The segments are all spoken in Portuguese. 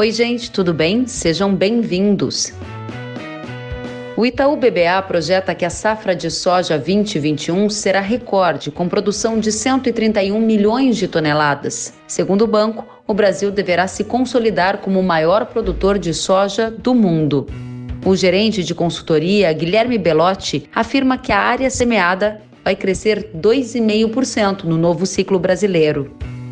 Oi, gente, tudo bem? Sejam bem-vindos. O Itaú BBA projeta que a safra de soja 2021 será recorde, com produção de 131 milhões de toneladas. Segundo o banco, o Brasil deverá se consolidar como o maior produtor de soja do mundo. O gerente de consultoria, Guilherme Belotti, afirma que a área semeada vai crescer 2,5% no novo ciclo brasileiro.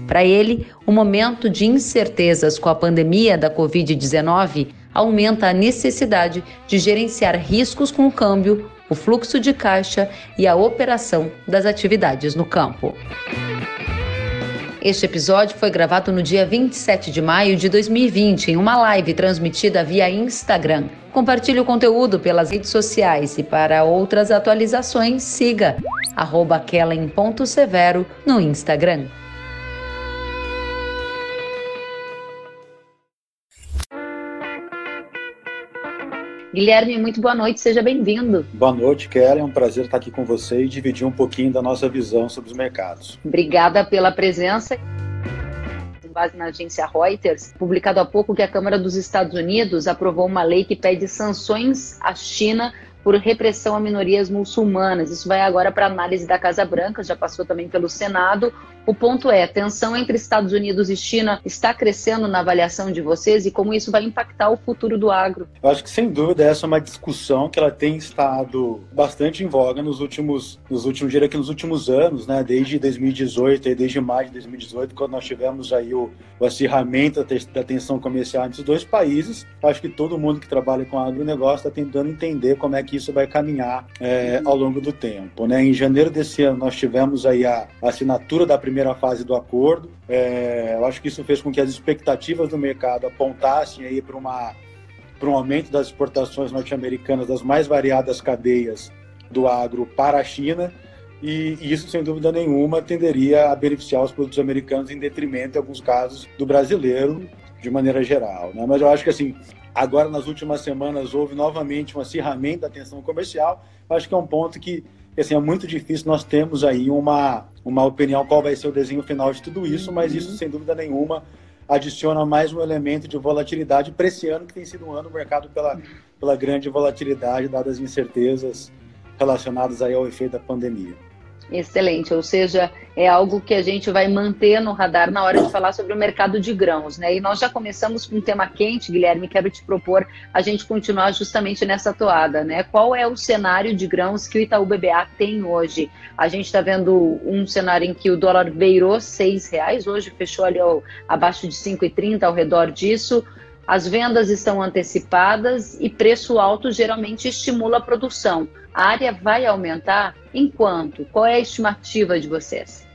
Para ele, o momento de incertezas com a pandemia da Covid-19 aumenta a necessidade de gerenciar riscos com o câmbio, o fluxo de caixa e a operação das atividades no campo. Este episódio foi gravado no dia 27 de maio de 2020 em uma live transmitida via Instagram. Compartilhe o conteúdo pelas redes sociais e para outras atualizações siga @kellen.severo no Instagram. Guilherme, muito boa noite, seja bem-vindo. Boa noite, Kellen. É um prazer estar aqui com você e dividir um pouquinho da nossa visão sobre os mercados. Obrigada pela presença. Base na agência Reuters, publicado há pouco que a Câmara dos Estados Unidos aprovou uma lei que pede sanções à China por repressão a minorias muçulmanas. Isso vai agora para análise da Casa Branca, já passou também pelo Senado. O ponto é, a tensão entre Estados Unidos e China está crescendo na avaliação de vocês e como isso vai impactar o futuro do agro? Eu acho que sem dúvida essa é uma discussão que ela tem estado bastante em voga nos últimos, nos últimos, diria que nos últimos anos, né? Desde 2018 e desde maio de 2018, quando nós tivemos aí o, o acirramento da tensão comercial entre os dois países. Acho que todo mundo que trabalha com agronegócio está tentando entender como é que isso vai caminhar é, ao longo do tempo, né? Em janeiro desse ano nós tivemos aí a assinatura da primeira primeira fase do acordo. É, eu acho que isso fez com que as expectativas do mercado apontassem aí para uma para um aumento das exportações norte-americanas das mais variadas cadeias do agro para a China e isso, sem dúvida nenhuma, tenderia a beneficiar os produtos americanos em detrimento, em alguns casos, do brasileiro, de maneira geral. Né? Mas eu acho que, assim, agora nas últimas semanas houve novamente um acirramento da tensão comercial. Acho que é um ponto que assim, é muito difícil nós temos aí uma, uma opinião qual vai ser o desenho final de tudo isso, mas isso, sem dúvida nenhuma, adiciona mais um elemento de volatilidade para esse ano, que tem sido um ano marcado pela, pela grande volatilidade, dadas as incertezas relacionadas aí ao efeito da pandemia. Excelente, ou seja, é algo que a gente vai manter no radar na hora de falar sobre o mercado de grãos, né? E nós já começamos com um tema quente, Guilherme, quero te propor a gente continuar justamente nessa toada, né? Qual é o cenário de grãos que o Itaú BBA tem hoje? A gente está vendo um cenário em que o dólar beirou seis reais, hoje fechou ali ao, abaixo de 5,30, ao redor disso. As vendas estão antecipadas e preço alto geralmente estimula a produção. A área vai aumentar? Enquanto? Qual é a estimativa de vocês?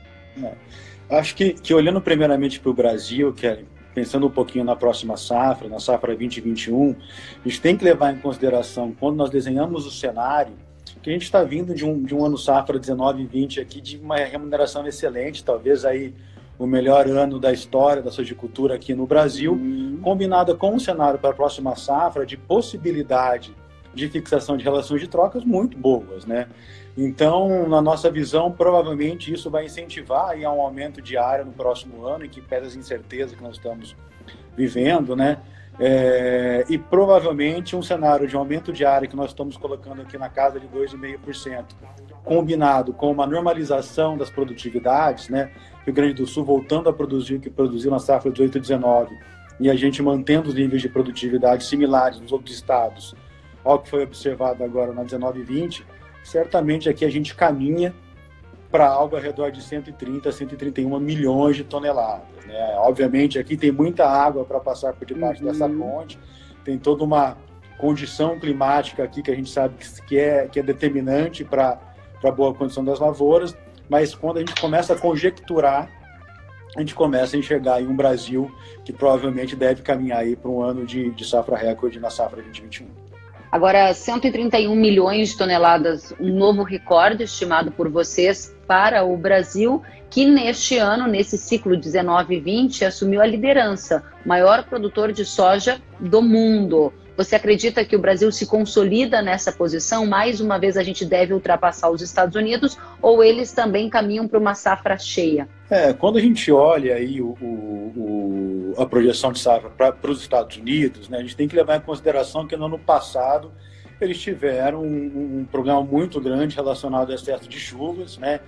É, acho que, que olhando primeiramente para o Brasil, que é, pensando um pouquinho na próxima safra, na safra 2021, a gente tem que levar em consideração, quando nós desenhamos o cenário, que a gente está vindo de um, de um ano safra 19 e 20 aqui de uma remuneração excelente, talvez aí o melhor ano da história da sojicultura aqui no Brasil, uhum. combinada com um cenário para a próxima safra de possibilidade de fixação de relações de trocas muito boas, né? Então, na nossa visão, provavelmente isso vai incentivar aí a um aumento de área no próximo ano, em que pese as incertezas que nós estamos vivendo, né? É, e provavelmente um cenário de aumento de área que nós estamos colocando aqui na casa de 2,5%, combinado com uma normalização das produtividades, né? Rio Grande do Sul voltando a produzir o que produziu na safra 18 e 19 e a gente mantendo os níveis de produtividade similares nos outros estados ao que foi observado agora na 19 e 20, certamente aqui a gente caminha para algo ao redor de 130 a 131 milhões de toneladas. Né? Obviamente aqui tem muita água para passar por debaixo uhum. dessa ponte, tem toda uma condição climática aqui que a gente sabe que é, que é determinante para a boa condição das lavouras, mas quando a gente começa a conjecturar, a gente começa a enxergar aí um Brasil que provavelmente deve caminhar aí para um ano de, de safra recorde na safra 2021. Agora, 131 milhões de toneladas, um novo recorde estimado por vocês para o Brasil, que neste ano, nesse ciclo 19-20, assumiu a liderança, maior produtor de soja do mundo. Você acredita que o Brasil se consolida nessa posição? Mais uma vez a gente deve ultrapassar os Estados Unidos ou eles também caminham para uma safra cheia? É, quando a gente olha aí o, o, a projeção de safra para os Estados Unidos, né, a gente tem que levar em consideração que no ano passado eles tiveram um, um problema muito grande relacionado ao excesso de chuvas, né,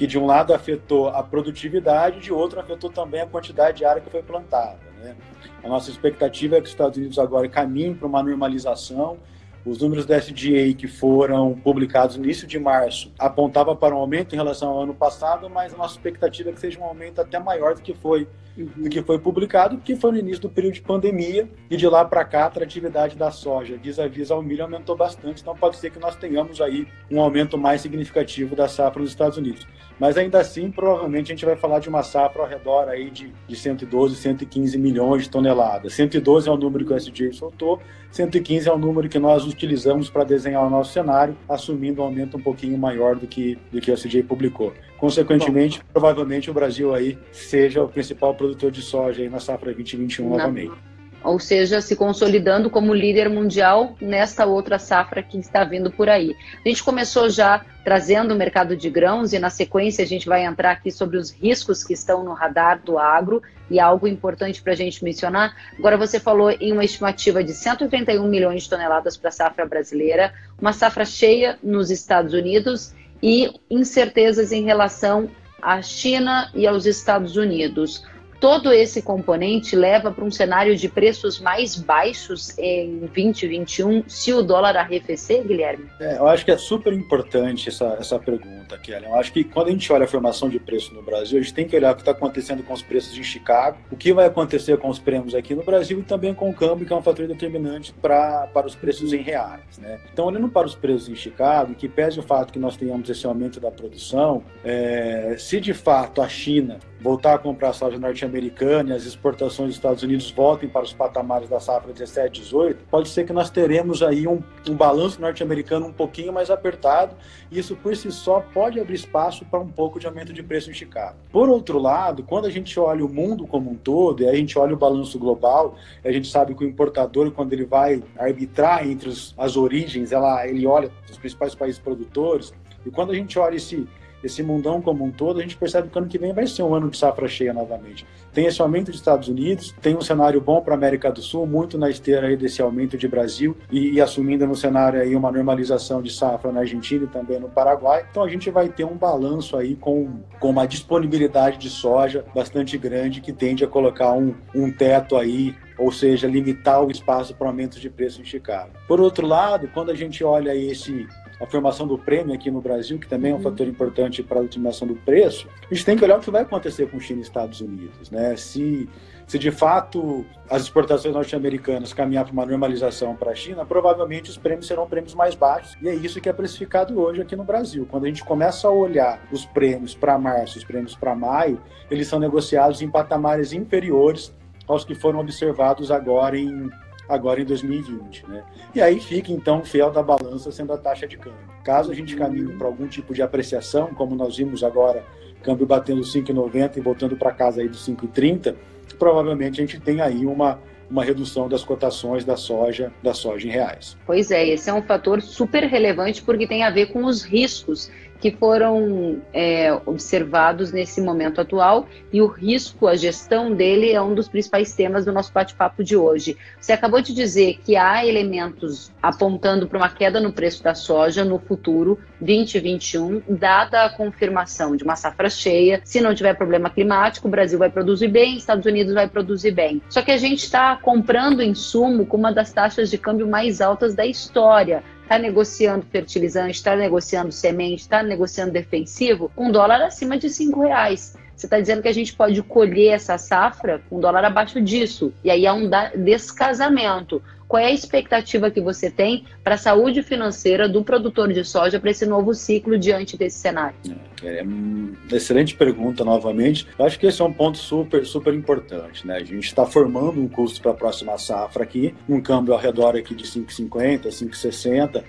que de um lado afetou a produtividade, de outro afetou também a quantidade de área que foi plantada. Né. A nossa expectativa é que os Estados Unidos agora caminhem para uma normalização os números da SDA que foram publicados no início de março apontavam para um aumento em relação ao ano passado, mas a nossa expectativa é que seja um aumento até maior do que foi do que foi publicado, que foi no início do período de pandemia, e de lá para cá a atratividade da soja vis-à-vis ao milho aumentou bastante, então pode ser que nós tenhamos aí um aumento mais significativo da safra nos Estados Unidos. Mas ainda assim, provavelmente a gente vai falar de uma safra ao redor aí de, de 112, 115 milhões de toneladas. 112 é o número que o SJ soltou, 115 é o número que nós utilizamos para desenhar o nosso cenário, assumindo um aumento um pouquinho maior do que, do que o SJ publicou. Consequentemente, Bom. provavelmente o Brasil aí seja o principal produtor de soja aí na safra 2021 novamente ou seja, se consolidando como líder mundial nesta outra safra que está vindo por aí. A gente começou já trazendo o mercado de grãos e na sequência a gente vai entrar aqui sobre os riscos que estão no radar do agro e algo importante para a gente mencionar. Agora você falou em uma estimativa de 131 milhões de toneladas para a safra brasileira, uma safra cheia nos Estados Unidos e incertezas em relação à China e aos Estados Unidos todo esse componente leva para um cenário de preços mais baixos em 2021 se o dólar arrefecer, Guilherme? É, eu acho que é super importante essa, essa pergunta, Kelly. Eu acho que quando a gente olha a formação de preço no Brasil, a gente tem que olhar o que está acontecendo com os preços em Chicago, o que vai acontecer com os prêmios aqui no Brasil e também com o câmbio, que é um fator determinante pra, para os preços em reais. Né? Então, olhando para os preços em Chicago, que pese o fato que nós tenhamos esse aumento da produção, é, se de fato a China voltar a comprar soja norte-americana e as exportações dos Estados Unidos voltem para os patamares da safra 17, 18, pode ser que nós teremos aí um, um balanço norte-americano um pouquinho mais apertado e isso por si só pode abrir espaço para um pouco de aumento de preço em Chicago. Por outro lado, quando a gente olha o mundo como um todo e a gente olha o balanço global, a gente sabe que o importador, quando ele vai arbitrar entre as origens, ela, ele olha os principais países produtores, e quando a gente olha esse esse mundão como um todo, a gente percebe que o ano que vem vai ser um ano de safra cheia novamente. Tem esse aumento dos Estados Unidos, tem um cenário bom para a América do Sul, muito na esteira aí desse aumento de Brasil e, e, assumindo no cenário aí uma normalização de safra na Argentina e também no Paraguai. Então a gente vai ter um balanço aí com, com uma disponibilidade de soja bastante grande que tende a colocar um, um teto aí ou seja, limitar o espaço para aumento de preço em Chicago. Por outro lado, quando a gente olha esse a formação do prêmio aqui no Brasil, que também é um uhum. fator importante para a determinação do preço, a gente tem que olhar o que vai acontecer com China e Estados Unidos. Né? Se, se de fato as exportações norte-americanas caminhar para uma normalização para a China, provavelmente os prêmios serão prêmios mais baixos. E é isso que é precificado hoje aqui no Brasil. Quando a gente começa a olhar os prêmios para março, os prêmios para maio, eles são negociados em patamares inferiores aos que foram observados agora em agora em 2020. Né? E aí fica, então, fiel da balança sendo a taxa de câmbio. Caso a gente caminhe para algum tipo de apreciação, como nós vimos agora, câmbio batendo 5,90 e voltando para casa aí dos 5,30, provavelmente a gente tem aí uma, uma redução das cotações da soja, da soja em reais. Pois é, esse é um fator super relevante porque tem a ver com os riscos que foram é, observados nesse momento atual e o risco, a gestão dele é um dos principais temas do nosso bate-papo de hoje. Você acabou de dizer que há elementos apontando para uma queda no preço da soja no futuro 2021, dada a confirmação de uma safra cheia. Se não tiver problema climático, o Brasil vai produzir bem, Estados Unidos vai produzir bem. Só que a gente está comprando insumo com uma das taxas de câmbio mais altas da história está negociando fertilizante, está negociando semente, está negociando defensivo, com dólar acima de cinco reais. Você está dizendo que a gente pode colher essa safra com dólar abaixo disso. E aí há um descasamento. Qual é a expectativa que você tem para a saúde financeira do produtor de soja para esse novo ciclo diante desse cenário? É, é excelente pergunta novamente. Eu acho que esse é um ponto super, super importante. Né? A gente está formando um custo para a próxima safra aqui, um câmbio ao redor aqui de 5,50, 5,60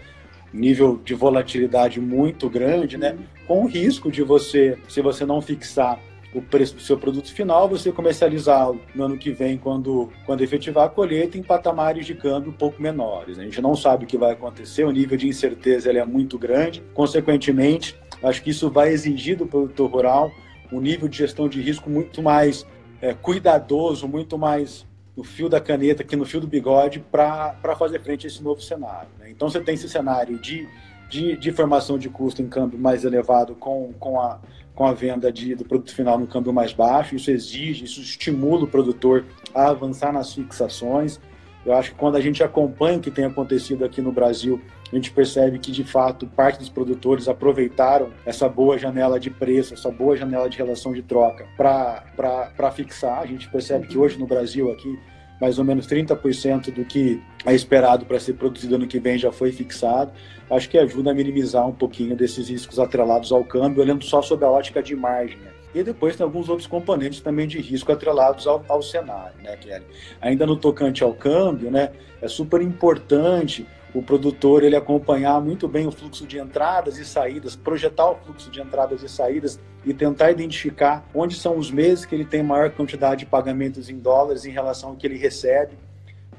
nível de volatilidade muito grande, né? Com o risco de você, se você não fixar o preço do seu produto final, você comercializá-lo no ano que vem, quando, quando efetivar a colheita, em patamares de câmbio um pouco menores. A gente não sabe o que vai acontecer, o nível de incerteza ele é muito grande, consequentemente, acho que isso vai exigir do produtor rural um nível de gestão de risco muito mais é, cuidadoso, muito mais no fio da caneta que no fio do bigode para fazer frente a esse novo cenário. Né? Então você tem esse cenário de, de, de, formação de custo em câmbio mais elevado com, com, a, com a venda de, do produto final no câmbio mais baixo. Isso exige, isso estimula o produtor a avançar nas fixações. Eu acho que quando a gente acompanha o que tem acontecido aqui no Brasil, a gente percebe que, de fato, parte dos produtores aproveitaram essa boa janela de preço, essa boa janela de relação de troca para fixar. A gente percebe que hoje no Brasil, aqui, mais ou menos 30% do que é esperado para ser produzido ano que vem já foi fixado. Acho que ajuda a minimizar um pouquinho desses riscos atrelados ao câmbio, olhando só sob a ótica de margem. Né? E depois tem alguns outros componentes também de risco atrelados ao, ao cenário, né, Kelly? Ainda no tocante ao câmbio, né, é super importante o produtor ele acompanhar muito bem o fluxo de entradas e saídas, projetar o fluxo de entradas e saídas e tentar identificar onde são os meses que ele tem maior quantidade de pagamentos em dólares em relação ao que ele recebe,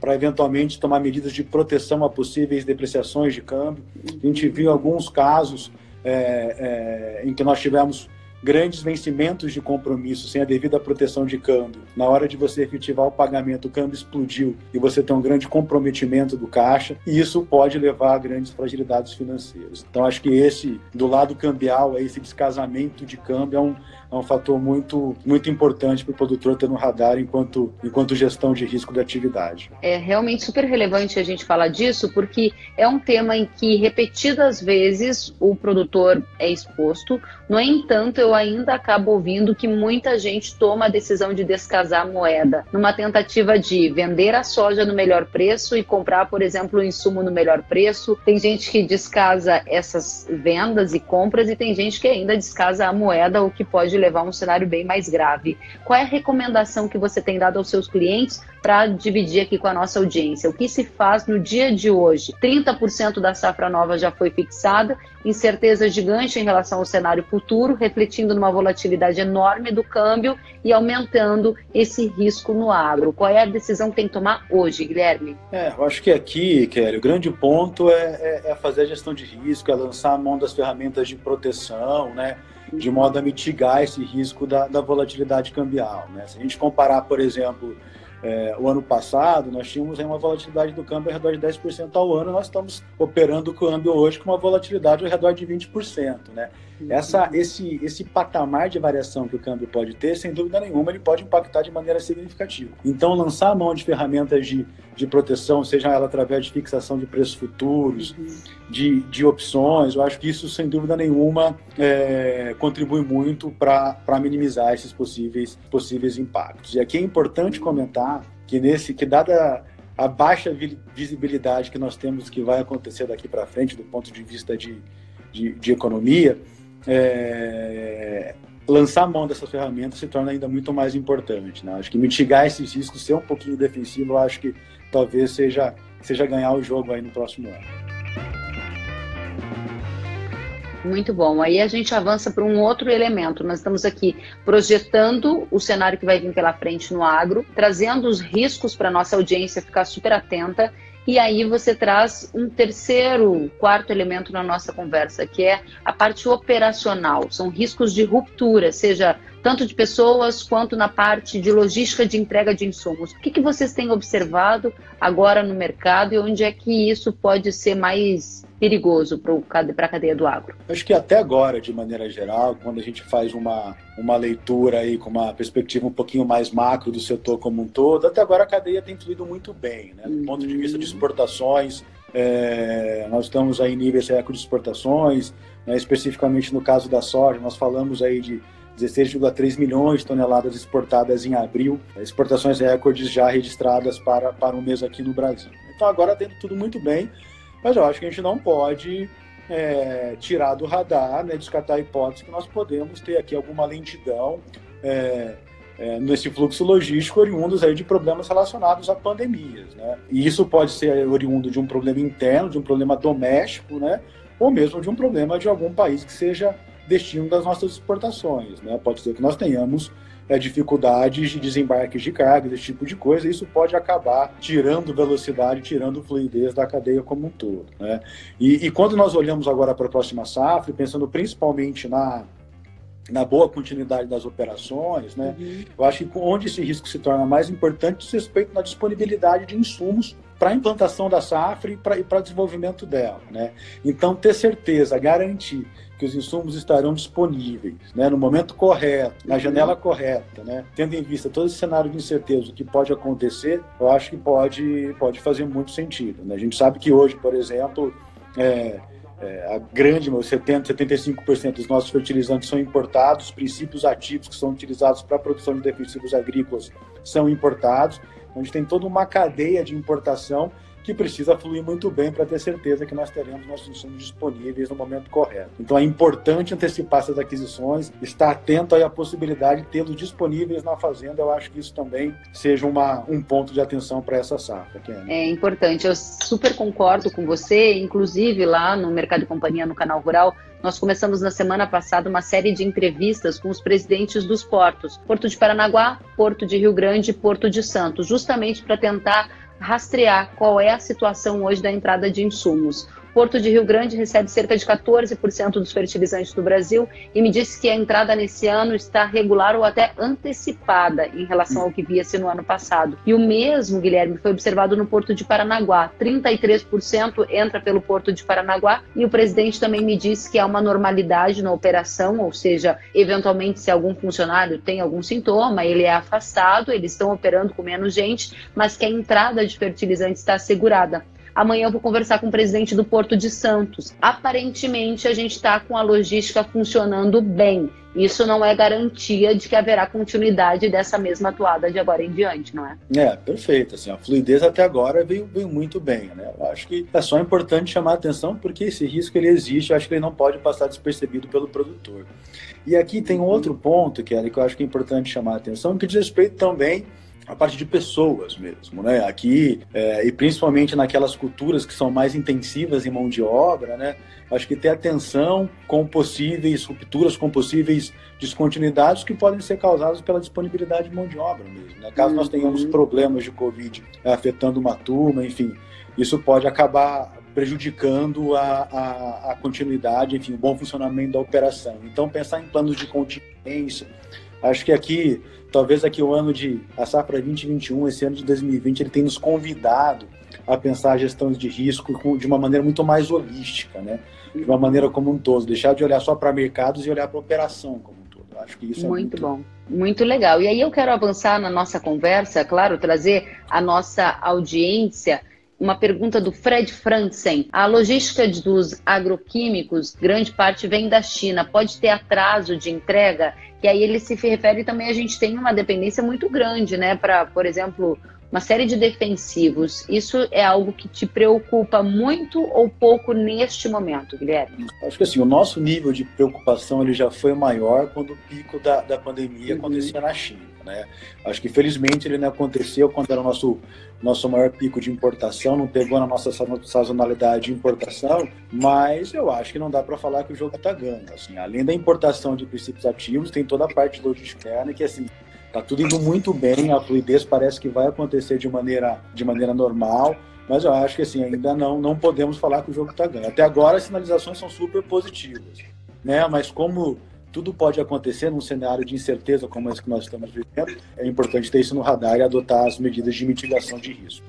para eventualmente tomar medidas de proteção a possíveis depreciações de câmbio. A gente viu alguns casos é, é, em que nós tivemos grandes vencimentos de compromisso sem a devida proteção de câmbio, na hora de você efetivar o pagamento, o câmbio explodiu e você tem um grande comprometimento do caixa, e isso pode levar a grandes fragilidades financeiras. Então, acho que esse, do lado cambial, esse descasamento de câmbio é um, é um fator muito, muito importante para o produtor ter no radar enquanto, enquanto gestão de risco da atividade. É realmente super relevante a gente falar disso, porque é um tema em que repetidas vezes o produtor é exposto. No entanto, ainda acabo ouvindo que muita gente toma a decisão de descasar a moeda, numa tentativa de vender a soja no melhor preço e comprar, por exemplo, o insumo no melhor preço. Tem gente que descasa essas vendas e compras e tem gente que ainda descasa a moeda, o que pode levar a um cenário bem mais grave. Qual é a recomendação que você tem dado aos seus clientes para dividir aqui com a nossa audiência? O que se faz no dia de hoje? 30% da safra nova já foi fixada, incerteza gigante em relação ao cenário futuro, refletindo numa volatilidade enorme do câmbio e aumentando esse risco no agro. Qual é a decisão que tem que tomar hoje, Guilherme? É, eu acho que aqui, Kelly, o grande ponto é, é, é fazer a gestão de risco, é lançar a mão das ferramentas de proteção, né? de modo a mitigar esse risco da, da volatilidade cambial. Né? Se a gente comparar, por exemplo, é, o ano passado, nós tínhamos uma volatilidade do câmbio ao redor de 10% ao ano, nós estamos operando o câmbio hoje com uma volatilidade ao redor de 20%. Né? Essa, esse, esse patamar de variação que o câmbio pode ter, sem dúvida nenhuma, ele pode impactar de maneira significativa. Então, lançar a mão de ferramentas de, de proteção, seja ela através de fixação de preços futuros, uhum. de, de opções, eu acho que isso, sem dúvida nenhuma, é, contribui muito para minimizar esses possíveis, possíveis impactos. E aqui é importante comentar que, nesse, que dada a baixa visibilidade que nós temos que vai acontecer daqui para frente, do ponto de vista de, de, de economia, é, lançar mão dessas ferramentas se torna ainda muito mais importante. Né? Acho que mitigar esses riscos, ser um pouquinho defensivo, acho que talvez seja, seja ganhar o jogo aí no próximo ano. Muito bom. Aí a gente avança para um outro elemento. Nós estamos aqui projetando o cenário que vai vir pela frente no agro, trazendo os riscos para a nossa audiência ficar super atenta e aí você traz um terceiro, quarto elemento na nossa conversa, que é a parte operacional. São riscos de ruptura, seja tanto de pessoas quanto na parte de logística de entrega de insumos. O que, que vocês têm observado agora no mercado e onde é que isso pode ser mais perigoso para a cadeia do agro? Acho que até agora, de maneira geral, quando a gente faz uma, uma leitura aí com uma perspectiva um pouquinho mais macro do setor como um todo, até agora a cadeia tem fluído muito bem. Né? Do uhum. ponto de vista de exportações, é, nós estamos aí em níveis recordes de exportações, né? especificamente no caso da soja, nós falamos aí de 16,3 milhões de toneladas exportadas em abril, exportações recordes já registradas para, para um mês aqui no Brasil. Então agora tendo tudo muito bem, mas eu acho que a gente não pode é, tirar do radar, né, descartar a hipótese que nós podemos ter aqui alguma lentidão é, é, nesse fluxo logístico oriundos aí de problemas relacionados a pandemias. Né? E isso pode ser oriundo de um problema interno, de um problema doméstico, né? ou mesmo de um problema de algum país que seja destino das nossas exportações. Né? Pode ser que nós tenhamos é, dificuldades de desembarques de carga, esse tipo de coisa, e isso pode acabar tirando velocidade, tirando fluidez da cadeia como um todo. Né? E, e quando nós olhamos agora para a próxima safra, pensando principalmente na, na boa continuidade das operações, né? Uhum. Eu acho que onde esse risco se torna mais importante diz respeito na disponibilidade de insumos para a implantação da safra e para o desenvolvimento dela, né? Então, ter certeza, garantir que os insumos estarão disponíveis né, no momento correto, na uhum. janela correta, né, tendo em vista todo esse cenário de incerteza que pode acontecer, eu acho que pode, pode fazer muito sentido. Né? A gente sabe que hoje, por exemplo, é, é, a grande, 70, 75% dos nossos fertilizantes são importados, os princípios ativos que são utilizados para a produção de defensivos agrícolas são importados, gente tem toda uma cadeia de importação que precisa fluir muito bem para ter certeza que nós teremos nossos insumos disponíveis no momento correto. Então é importante antecipar essas aquisições, estar atento à possibilidade de tê-los disponíveis na fazenda. Eu acho que isso também seja uma, um ponto de atenção para essa safra. É importante, eu super concordo com você, inclusive lá no Mercado e Companhia, no canal Rural, nós começamos na semana passada uma série de entrevistas com os presidentes dos portos, Porto de Paranaguá, Porto de Rio Grande e Porto de Santos, justamente para tentar rastrear qual é a situação hoje da entrada de insumos. Porto de Rio Grande recebe cerca de 14% dos fertilizantes do Brasil e me disse que a entrada nesse ano está regular ou até antecipada em relação ao que via-se no ano passado. E o mesmo, Guilherme, foi observado no Porto de Paranaguá. 33% entra pelo Porto de Paranaguá e o presidente também me disse que há uma normalidade na operação, ou seja, eventualmente se algum funcionário tem algum sintoma, ele é afastado, eles estão operando com menos gente, mas que a entrada de fertilizantes está assegurada. Amanhã eu vou conversar com o presidente do Porto de Santos. Aparentemente, a gente está com a logística funcionando bem. Isso não é garantia de que haverá continuidade dessa mesma atuada de agora em diante, não é? É, perfeito. Assim, a fluidez até agora veio, veio muito bem. Né? Eu acho que é só importante chamar a atenção porque esse risco ele existe, eu acho que ele não pode passar despercebido pelo produtor. E aqui tem outro ponto, que, que eu acho que é importante chamar a atenção, que diz respeito também a parte de pessoas mesmo, né? Aqui, é, e principalmente naquelas culturas que são mais intensivas em mão de obra, né? Acho que ter atenção com possíveis rupturas, com possíveis descontinuidades que podem ser causadas pela disponibilidade de mão de obra mesmo. Né? Caso nós tenhamos uhum. problemas de Covid afetando uma turma, enfim, isso pode acabar prejudicando a, a, a continuidade, enfim, o bom funcionamento da operação. Então, pensar em planos de contingência, acho que aqui talvez aqui o ano de a safra 2021, esse ano de 2020, ele tem nos convidado a pensar a gestão de risco de uma maneira muito mais holística, né? De uma maneira como um todo, deixar de olhar só para mercados e olhar para a operação como um todo. Acho que isso muito é muito bom. Muito legal. E aí eu quero avançar na nossa conversa, claro, trazer a nossa audiência uma pergunta do Fred Franzen. A logística dos agroquímicos, grande parte vem da China. Pode ter atraso de entrega? E aí ele se refere também, a gente tem uma dependência muito grande, né? Para, por exemplo, uma série de defensivos. Isso é algo que te preocupa muito ou pouco neste momento, Guilherme? Acho que assim, o nosso nível de preocupação ele já foi maior quando o pico da, da pandemia uhum. acontecia na China. Né? Acho que felizmente ele não aconteceu quando era o nosso, nosso maior pico de importação, não pegou na nossa sazonalidade de importação, mas eu acho que não dá para falar que o jogo está ganho. Assim, além da importação de princípios ativos, tem toda a parte logística interna que assim Tá tudo indo muito bem, a fluidez parece que vai acontecer de maneira, de maneira normal, mas eu acho que assim, ainda não, não podemos falar que o jogo está ganho. Até agora as sinalizações são super positivas, né? Mas como tudo pode acontecer num cenário de incerteza como esse que nós estamos vivendo, é importante ter isso no radar e adotar as medidas de mitigação de risco.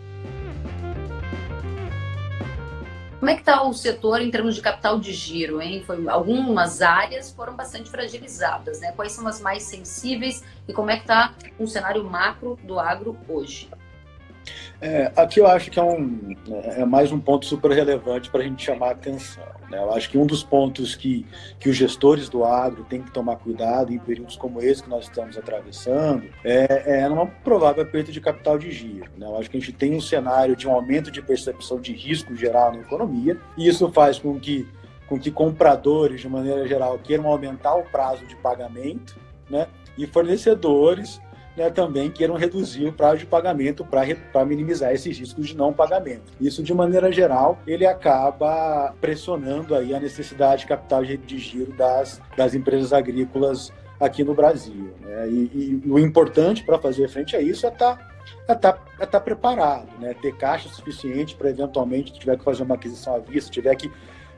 Como é que está o setor em termos de capital de giro? Hein? Foi, algumas áreas foram bastante fragilizadas. Né? Quais são as mais sensíveis e como é que está o cenário macro do agro hoje? É, aqui eu acho que é, um, é mais um ponto super relevante para a gente chamar a atenção. Né? Eu acho que um dos pontos que, que os gestores do agro têm que tomar cuidado em períodos como esse que nós estamos atravessando é, é uma provável perda de capital de giro. Né? Eu acho que a gente tem um cenário de um aumento de percepção de risco geral na economia e isso faz com que, com que compradores, de maneira geral, queiram aumentar o prazo de pagamento né? e fornecedores né, também queiram reduzir o prazo de pagamento para minimizar esses riscos de não pagamento. Isso, de maneira geral, ele acaba pressionando aí a necessidade de capital de giro das, das empresas agrícolas aqui no Brasil. Né? E, e, o importante para fazer frente a isso é estar tá, é tá, é tá preparado, né? ter caixa suficiente para eventualmente, tiver que fazer uma aquisição à vista, tiver que,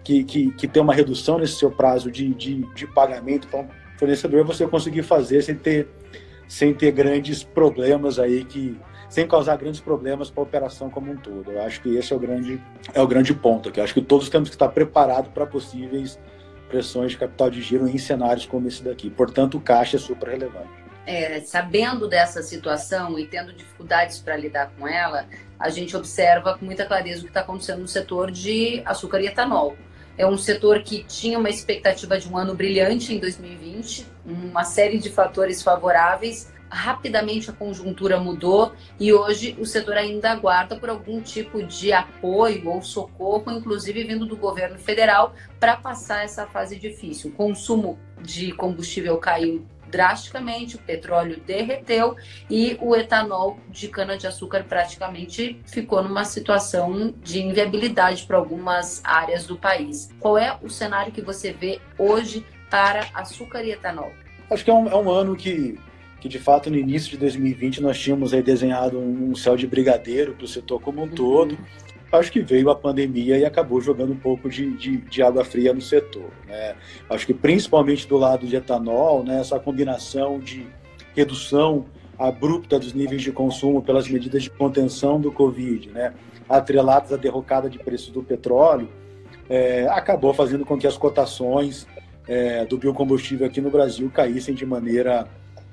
que, que, que ter uma redução nesse seu prazo de, de, de pagamento fornecedor você conseguir fazer sem ter, sem ter grandes problemas aí que sem causar grandes problemas para a operação como um todo. Eu acho que esse é o grande é o grande ponto aqui. Eu acho que todos temos que estar preparados para possíveis pressões de capital de giro em cenários como esse daqui. Portanto, o caixa é super relevante. É, sabendo dessa situação e tendo dificuldades para lidar com ela, a gente observa com muita clareza o que está acontecendo no setor de açúcar e etanol. É um setor que tinha uma expectativa de um ano brilhante em 2020, uma série de fatores favoráveis. Rapidamente a conjuntura mudou e hoje o setor ainda aguarda por algum tipo de apoio ou socorro, inclusive vindo do governo federal, para passar essa fase difícil. O consumo de combustível caiu drasticamente, o petróleo derreteu e o etanol de cana-de-açúcar praticamente ficou numa situação de inviabilidade para algumas áreas do país. Qual é o cenário que você vê hoje para açúcar e etanol? Acho que é um, é um ano que, que, de fato, no início de 2020, nós tínhamos aí desenhado um céu de brigadeiro para o setor como um todo acho que veio a pandemia e acabou jogando um pouco de, de, de água fria no setor. Né? Acho que principalmente do lado de etanol, né, essa combinação de redução abrupta dos níveis de consumo pelas medidas de contenção do Covid, né, atreladas à derrocada de preços do petróleo, é, acabou fazendo com que as cotações é, do biocombustível aqui no Brasil caíssem de maneira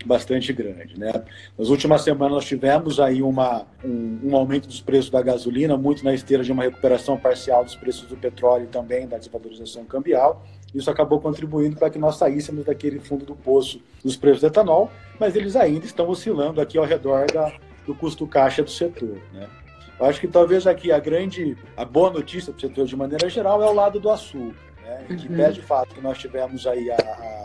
bastante grande. Né? Nas últimas semanas nós tivemos aí uma, um, um, aumento dos preços da gasolina, muito na esteira de uma recuperação parcial dos preços do petróleo e também da desvalorização cambial. Isso acabou contribuindo para que nós saíssemos daquele fundo do poço dos preços do etanol, mas eles ainda estão oscilando aqui ao redor da, do custo caixa do setor. Né? Eu acho que talvez aqui a grande, a boa notícia para o setor de maneira geral é o lado do açúcar, né? que uhum. pede de fato que nós tivemos aí a, a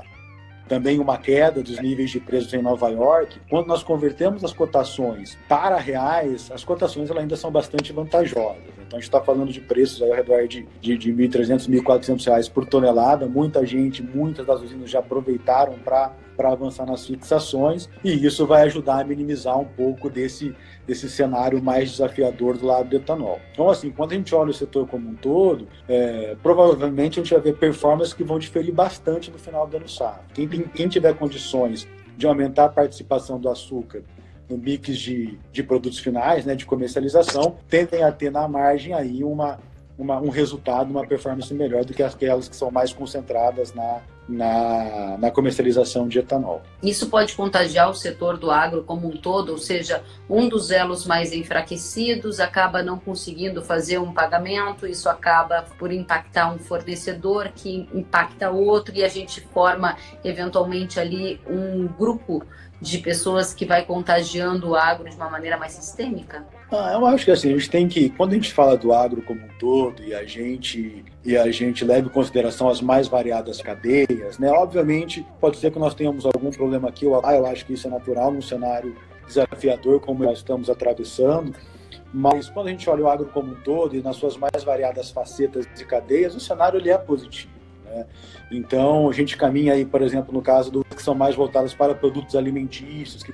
também uma queda dos níveis de preços em Nova York. Quando nós convertemos as cotações para reais, as cotações ainda são bastante vantajosas. Então a gente está falando de preços ao redor de, de, de 1.300, 1.400 reais por tonelada. Muita gente, muitas das usinas já aproveitaram para para avançar nas fixações e isso vai ajudar a minimizar um pouco desse, desse cenário mais desafiador do lado do etanol. Então, assim, quando a gente olha o setor como um todo, é, provavelmente a gente vai ver performances que vão diferir bastante no final do ano safra. Quem, quem tiver condições de aumentar a participação do açúcar no mix de, de produtos finais, né, de comercialização, tendem a ter na margem aí uma, uma, um resultado, uma performance melhor do que aquelas que são mais concentradas na, na, na, comercialização de etanol. Isso pode contagiar o setor do agro como um todo, ou seja, um dos elos mais enfraquecidos acaba não conseguindo fazer um pagamento, isso acaba por impactar um fornecedor que impacta outro e a gente forma eventualmente ali um grupo de pessoas que vai contagiando o agro de uma maneira mais sistêmica? Ah, eu acho que assim, a gente tem que, quando a gente fala do agro como um todo e a gente e a gente leva em consideração as mais variadas cadeias, né? Obviamente, pode ser que nós tenhamos algum problema aqui ou lá, eu acho que isso é natural num cenário desafiador como nós estamos atravessando. Mas quando a gente olha o agro como um todo e nas suas mais variadas facetas e cadeias, o cenário ele é positivo. Né? Então, a gente caminha aí, por exemplo, no caso do que são mais voltadas para produtos alimentícios, que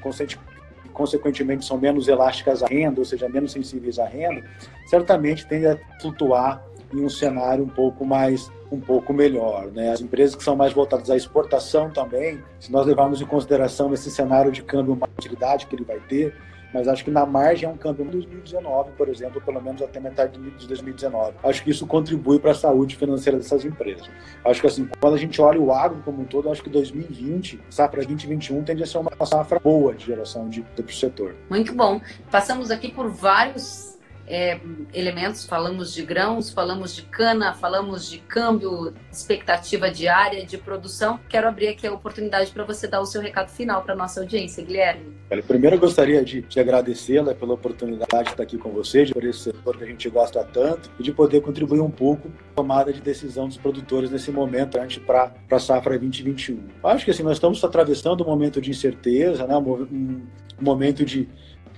consequentemente são menos elásticas à renda, ou seja, menos sensíveis à renda, certamente tende a flutuar em um cenário um pouco mais um pouco melhor, né? As empresas que são mais voltadas à exportação também, se nós levarmos em consideração esse cenário de câmbio, uma utilidade que ele vai ter, mas acho que na margem é um câmbio em 2019, por exemplo, pelo menos até metade de 2019. Acho que isso contribui para a saúde financeira dessas empresas. Acho que assim, quando a gente olha o agro como um todo, acho que 2020, safra 2021 tende a ser uma safra boa de geração de, para o setor. Muito bom. Passamos aqui por vários é, elementos, falamos de grãos, falamos de cana, falamos de câmbio, expectativa diária de produção. Quero abrir aqui a oportunidade para você dar o seu recado final para a nossa audiência, Guilherme. Primeiro, eu gostaria de, de agradecê-la pela oportunidade de estar aqui com você, por esse setor que a gente gosta tanto e de poder contribuir um pouco com a tomada de decisão dos produtores nesse momento para a safra 2021. Acho que assim, nós estamos atravessando um momento de incerteza, né? um, um momento de,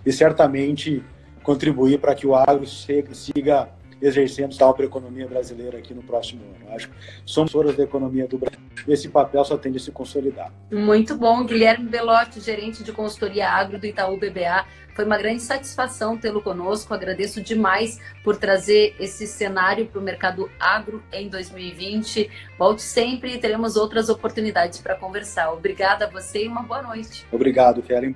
de certamente contribuir para que o agro siga exercendo tal para a economia brasileira aqui no próximo ano. Acho que somos horas da economia do Brasil. Esse papel só tende a se consolidar. Muito bom. Guilherme Belotti, gerente de consultoria agro do Itaú BBA. Foi uma grande satisfação tê-lo conosco. Agradeço demais por trazer esse cenário para o mercado agro em 2020. Volte sempre e teremos outras oportunidades para conversar. Obrigada a você e uma boa noite. Obrigado, Kellen.